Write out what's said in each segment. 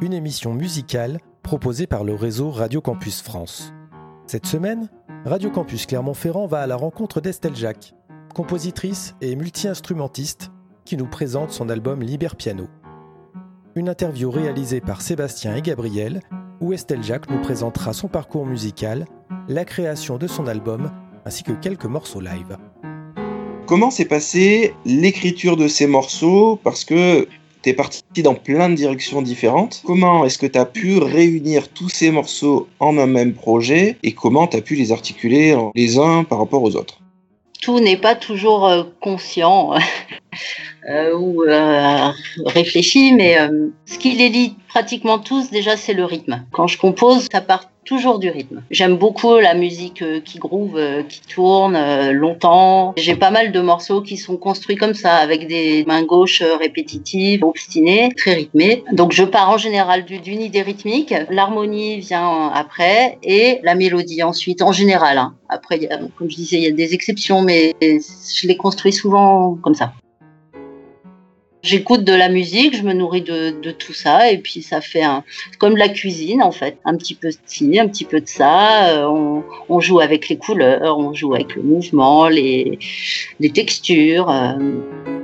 une émission musicale proposée par le réseau Radio Campus France. Cette semaine, Radio Campus Clermont-Ferrand va à la rencontre d'Estelle Jacques, compositrice et multi-instrumentiste qui nous présente son album Liber Piano. Une interview réalisée par Sébastien et Gabriel où Estelle Jacques nous présentera son parcours musical, la création de son album ainsi que quelques morceaux live. Comment s'est passée l'écriture de ces morceaux? Parce que tu es parti dans plein de directions différentes. Comment est-ce que tu as pu réunir tous ces morceaux en un même projet et comment tu as pu les articuler les uns par rapport aux autres? Tout n'est pas toujours euh, conscient euh, ou euh, réfléchi, mais ce qui les lie pratiquement tous, déjà, c'est le rythme. Quand je compose, ça part toujours du rythme. J'aime beaucoup la musique euh, qui groove, euh, qui tourne euh, longtemps. J'ai pas mal de morceaux qui sont construits comme ça, avec des mains gauches répétitives, obstinées, très rythmées. Donc je pars en général d'une idée rythmique, l'harmonie vient après et la mélodie ensuite, en général. Hein. Après, comme je disais, il y a des exceptions, mais je les construis souvent comme ça. J'écoute de la musique, je me nourris de, tout ça, et puis ça fait comme la cuisine en fait, un petit peu de ci, un petit peu de ça. Euh, on, joue avec les couleurs, on joue avec le mouvement, les, les textures. Euh.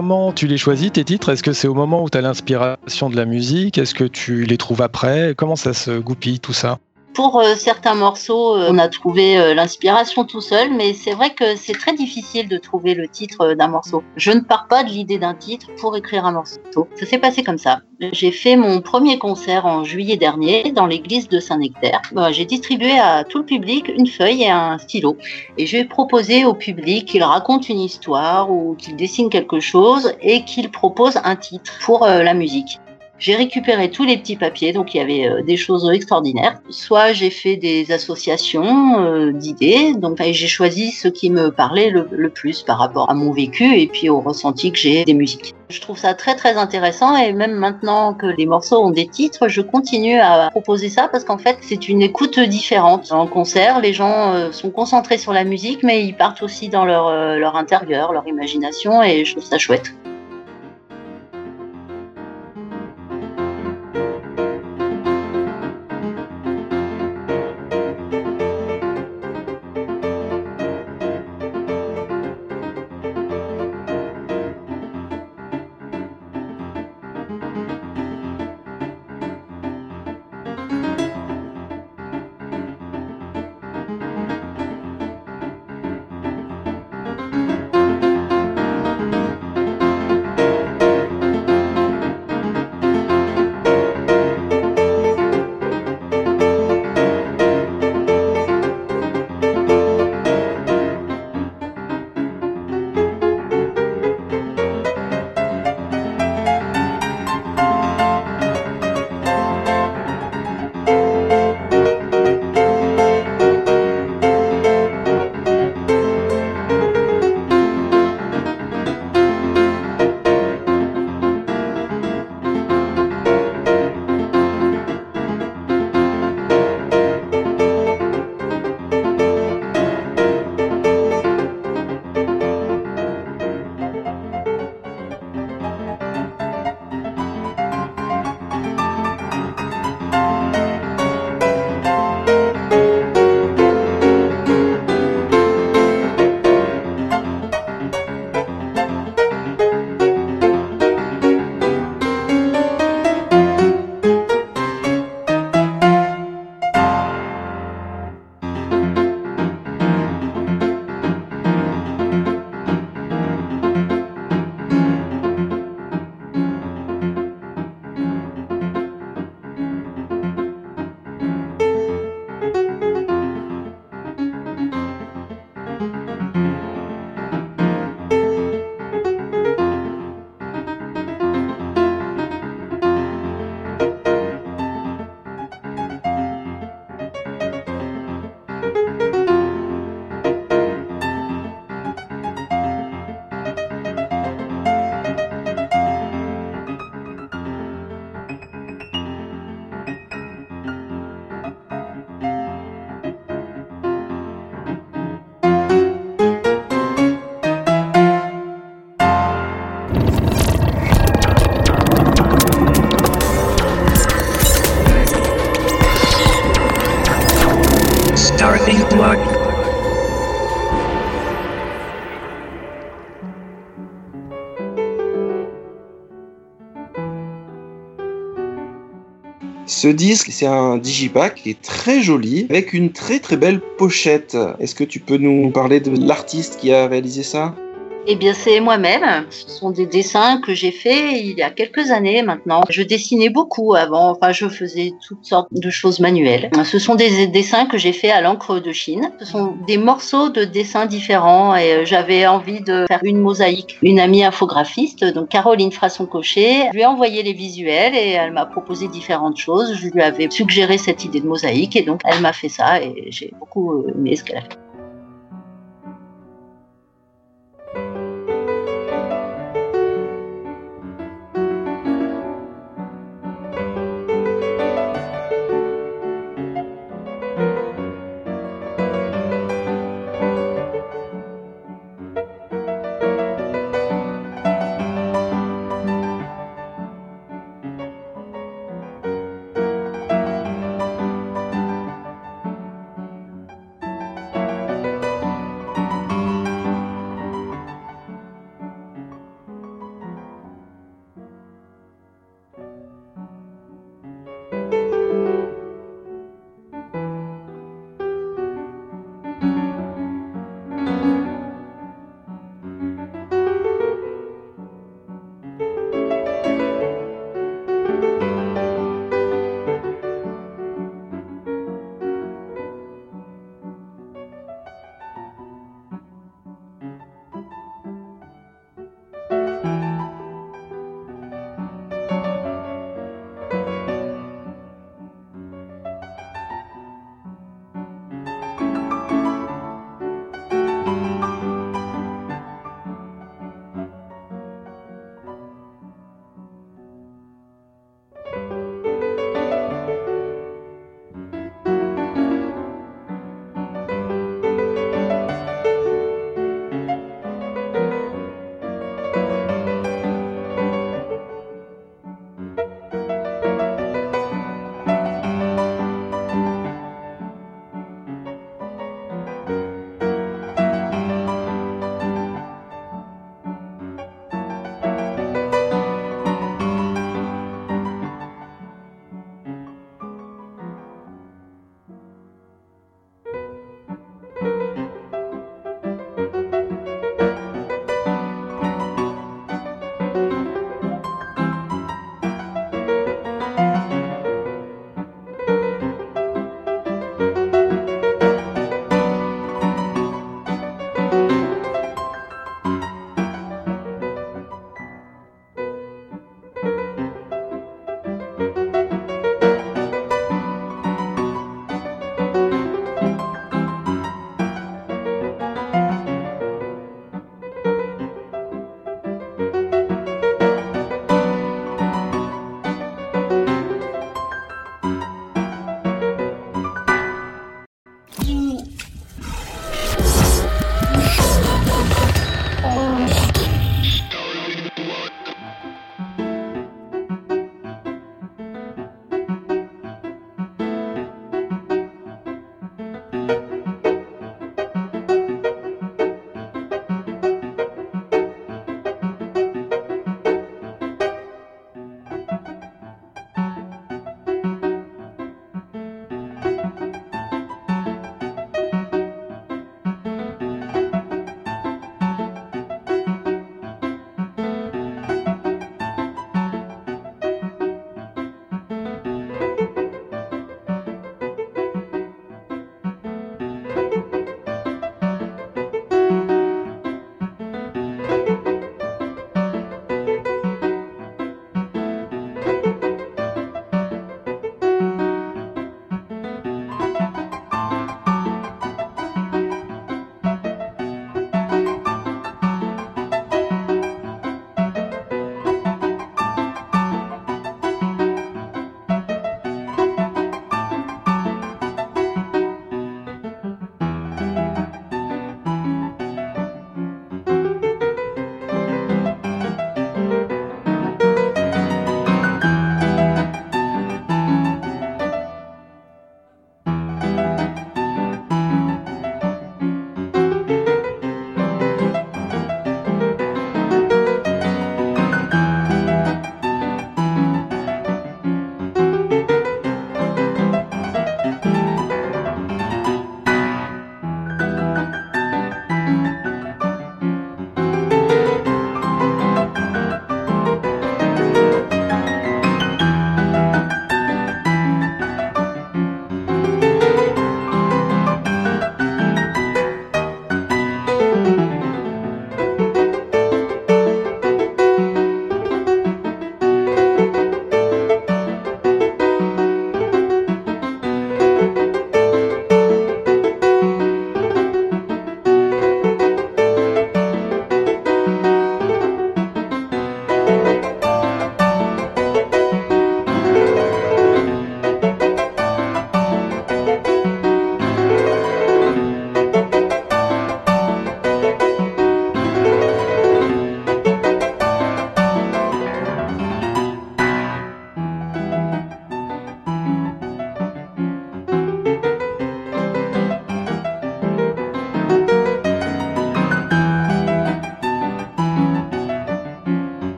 Comment tu les choisis, tes titres? Est-ce que c'est au moment où tu as l'inspiration de la musique? Est-ce que tu les trouves après? Comment ça se goupille tout ça? Pour euh, certains morceaux, euh, on a trouvé euh, l'inspiration tout seul, mais c'est vrai que c'est très difficile de trouver le titre d'un morceau. Je ne pars pas de l'idée d'un titre pour écrire un morceau. Ça s'est passé comme ça. J'ai fait mon premier concert en juillet dernier dans l'église de Saint-Nectaire. J'ai distribué à tout le public une feuille et un stylo. Et je vais proposer au public qu'il raconte une histoire ou qu'il dessine quelque chose et qu'il propose un titre pour la musique. J'ai récupéré tous les petits papiers, donc il y avait euh, des choses extraordinaires. Soit j'ai fait des associations euh, d'idées, donc j'ai choisi ce qui me parlait le, plus par rapport à mon vécu et puis au ressenti que j'ai des musiques. Je trouve ça très très intéressant et même maintenant que les morceaux ont des titres, je continue à proposer ça parce qu'en fait c'est une écoute différente. En concert, les gens euh, sont concentrés sur la musique mais ils partent aussi dans leur, leur intérieur, leur imagination et je trouve ça chouette. Ce disque, c'est un digipack qui est très joli, avec une très très belle pochette. Est-ce que tu peux nous parler de l'artiste qui a réalisé ça? Eh bien, c'est moi-même. Ce sont des dessins que j'ai faits il y a quelques années maintenant. Je dessinais beaucoup avant. Enfin, je faisais toutes sortes de choses manuelles. Ce sont des dessins que j'ai faits à l'encre de Chine. Ce sont des morceaux de dessins différents et euh, j'avais envie de faire une mosaïque. Une amie infographiste, donc Caroline Frasson-Cochet, lui ai envoyé les visuels et elle m'a proposé différentes choses. Je lui avais suggéré cette idée de mosaïque et donc elle m'a fait ça et j'ai beaucoup aimé ce qu'elle a fait.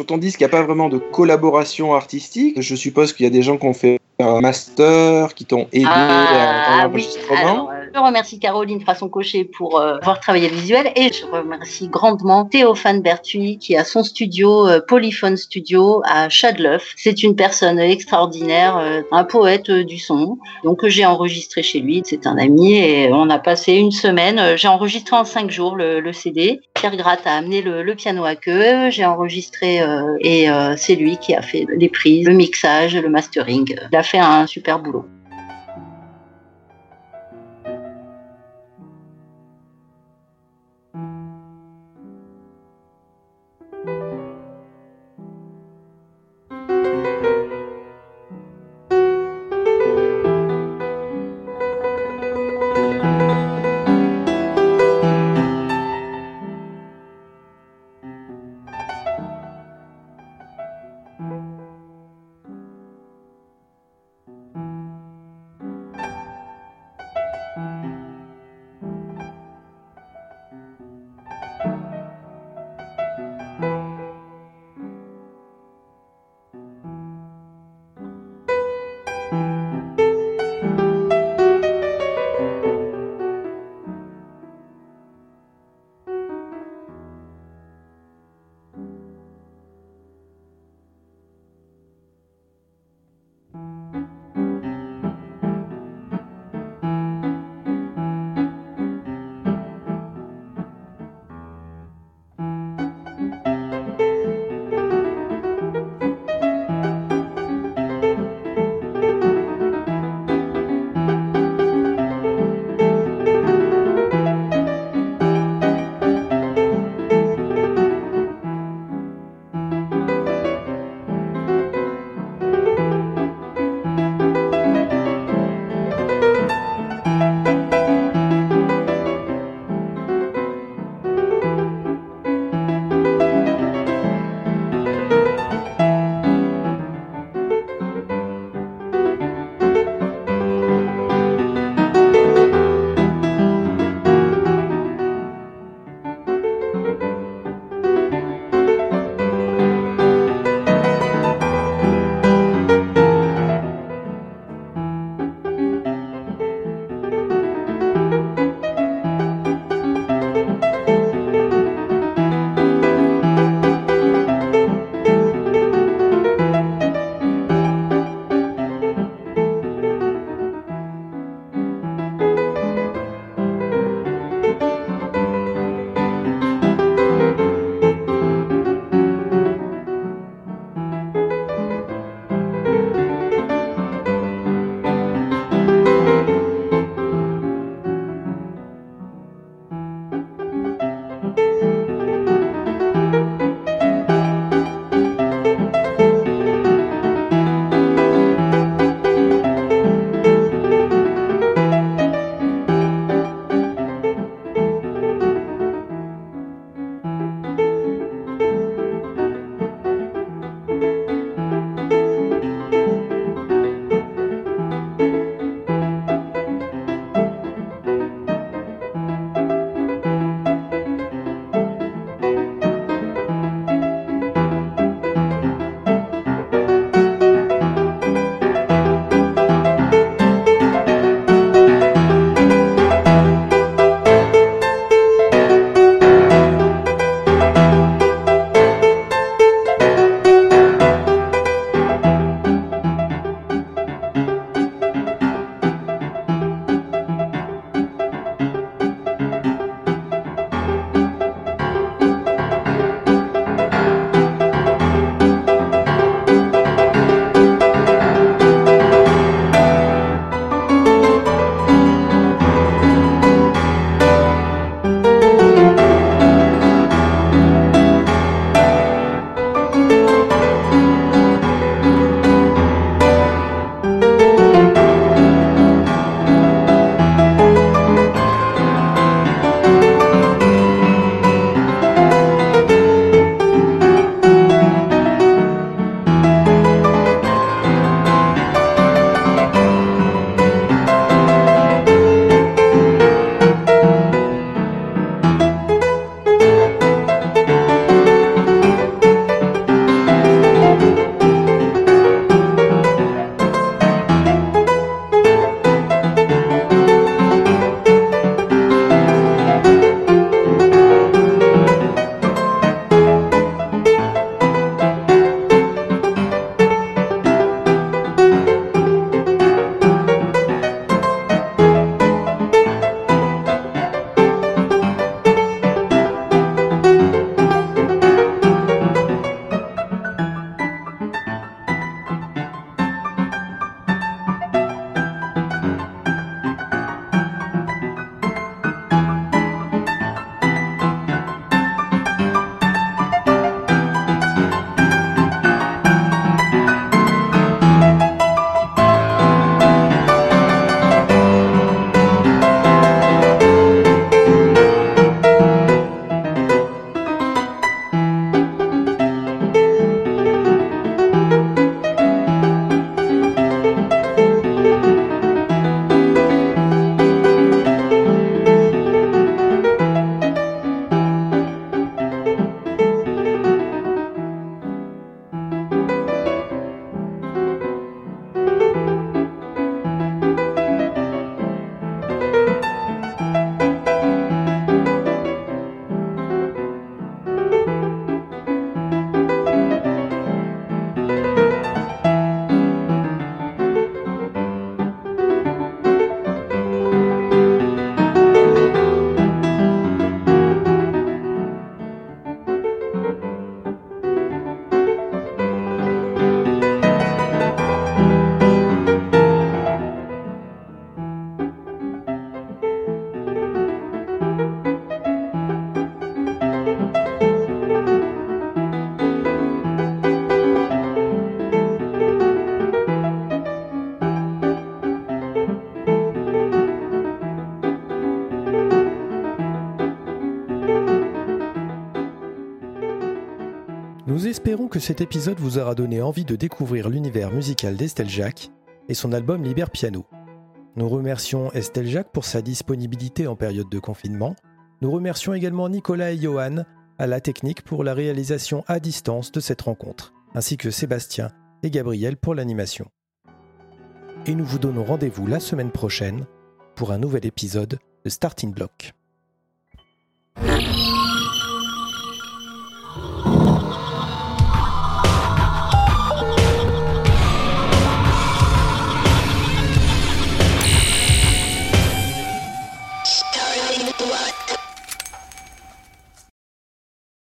Sur ton disque, il n'y a pas vraiment de collaboration artistique. Je suppose qu'il y a des gens qui ont fait un master, qui t'ont aidé à, l'enregistrement. Je remercie Caroline Frasson-Cochet pour euh, avoir travaillé le visuel et je remercie grandement Théophane Berthuis qui a son studio euh, Polyphone Studio à Chadleuf. C'est une personne extraordinaire, euh, un poète du son. Donc j'ai enregistré chez lui, c'est un ami et on a passé une semaine. J'ai enregistré en cinq jours le, CD. Pierre Gratte a amené le, piano à queue, j'ai enregistré et c'est lui qui a fait les prises, le mixage, le mastering. Il a fait un super boulot. Espérons que cet épisode vous aura donné envie de découvrir l'univers musical d'Estelle Jacques et son album Liber Piano. Nous remercions Estelle Jacques pour sa disponibilité en période de confinement. Nous remercions également Nicolas et Johan à la technique pour la réalisation à distance de cette rencontre, ainsi que Sébastien et Gabriel pour l'animation. Et nous vous donnons rendez-vous la semaine prochaine pour un nouvel épisode de Starting Block.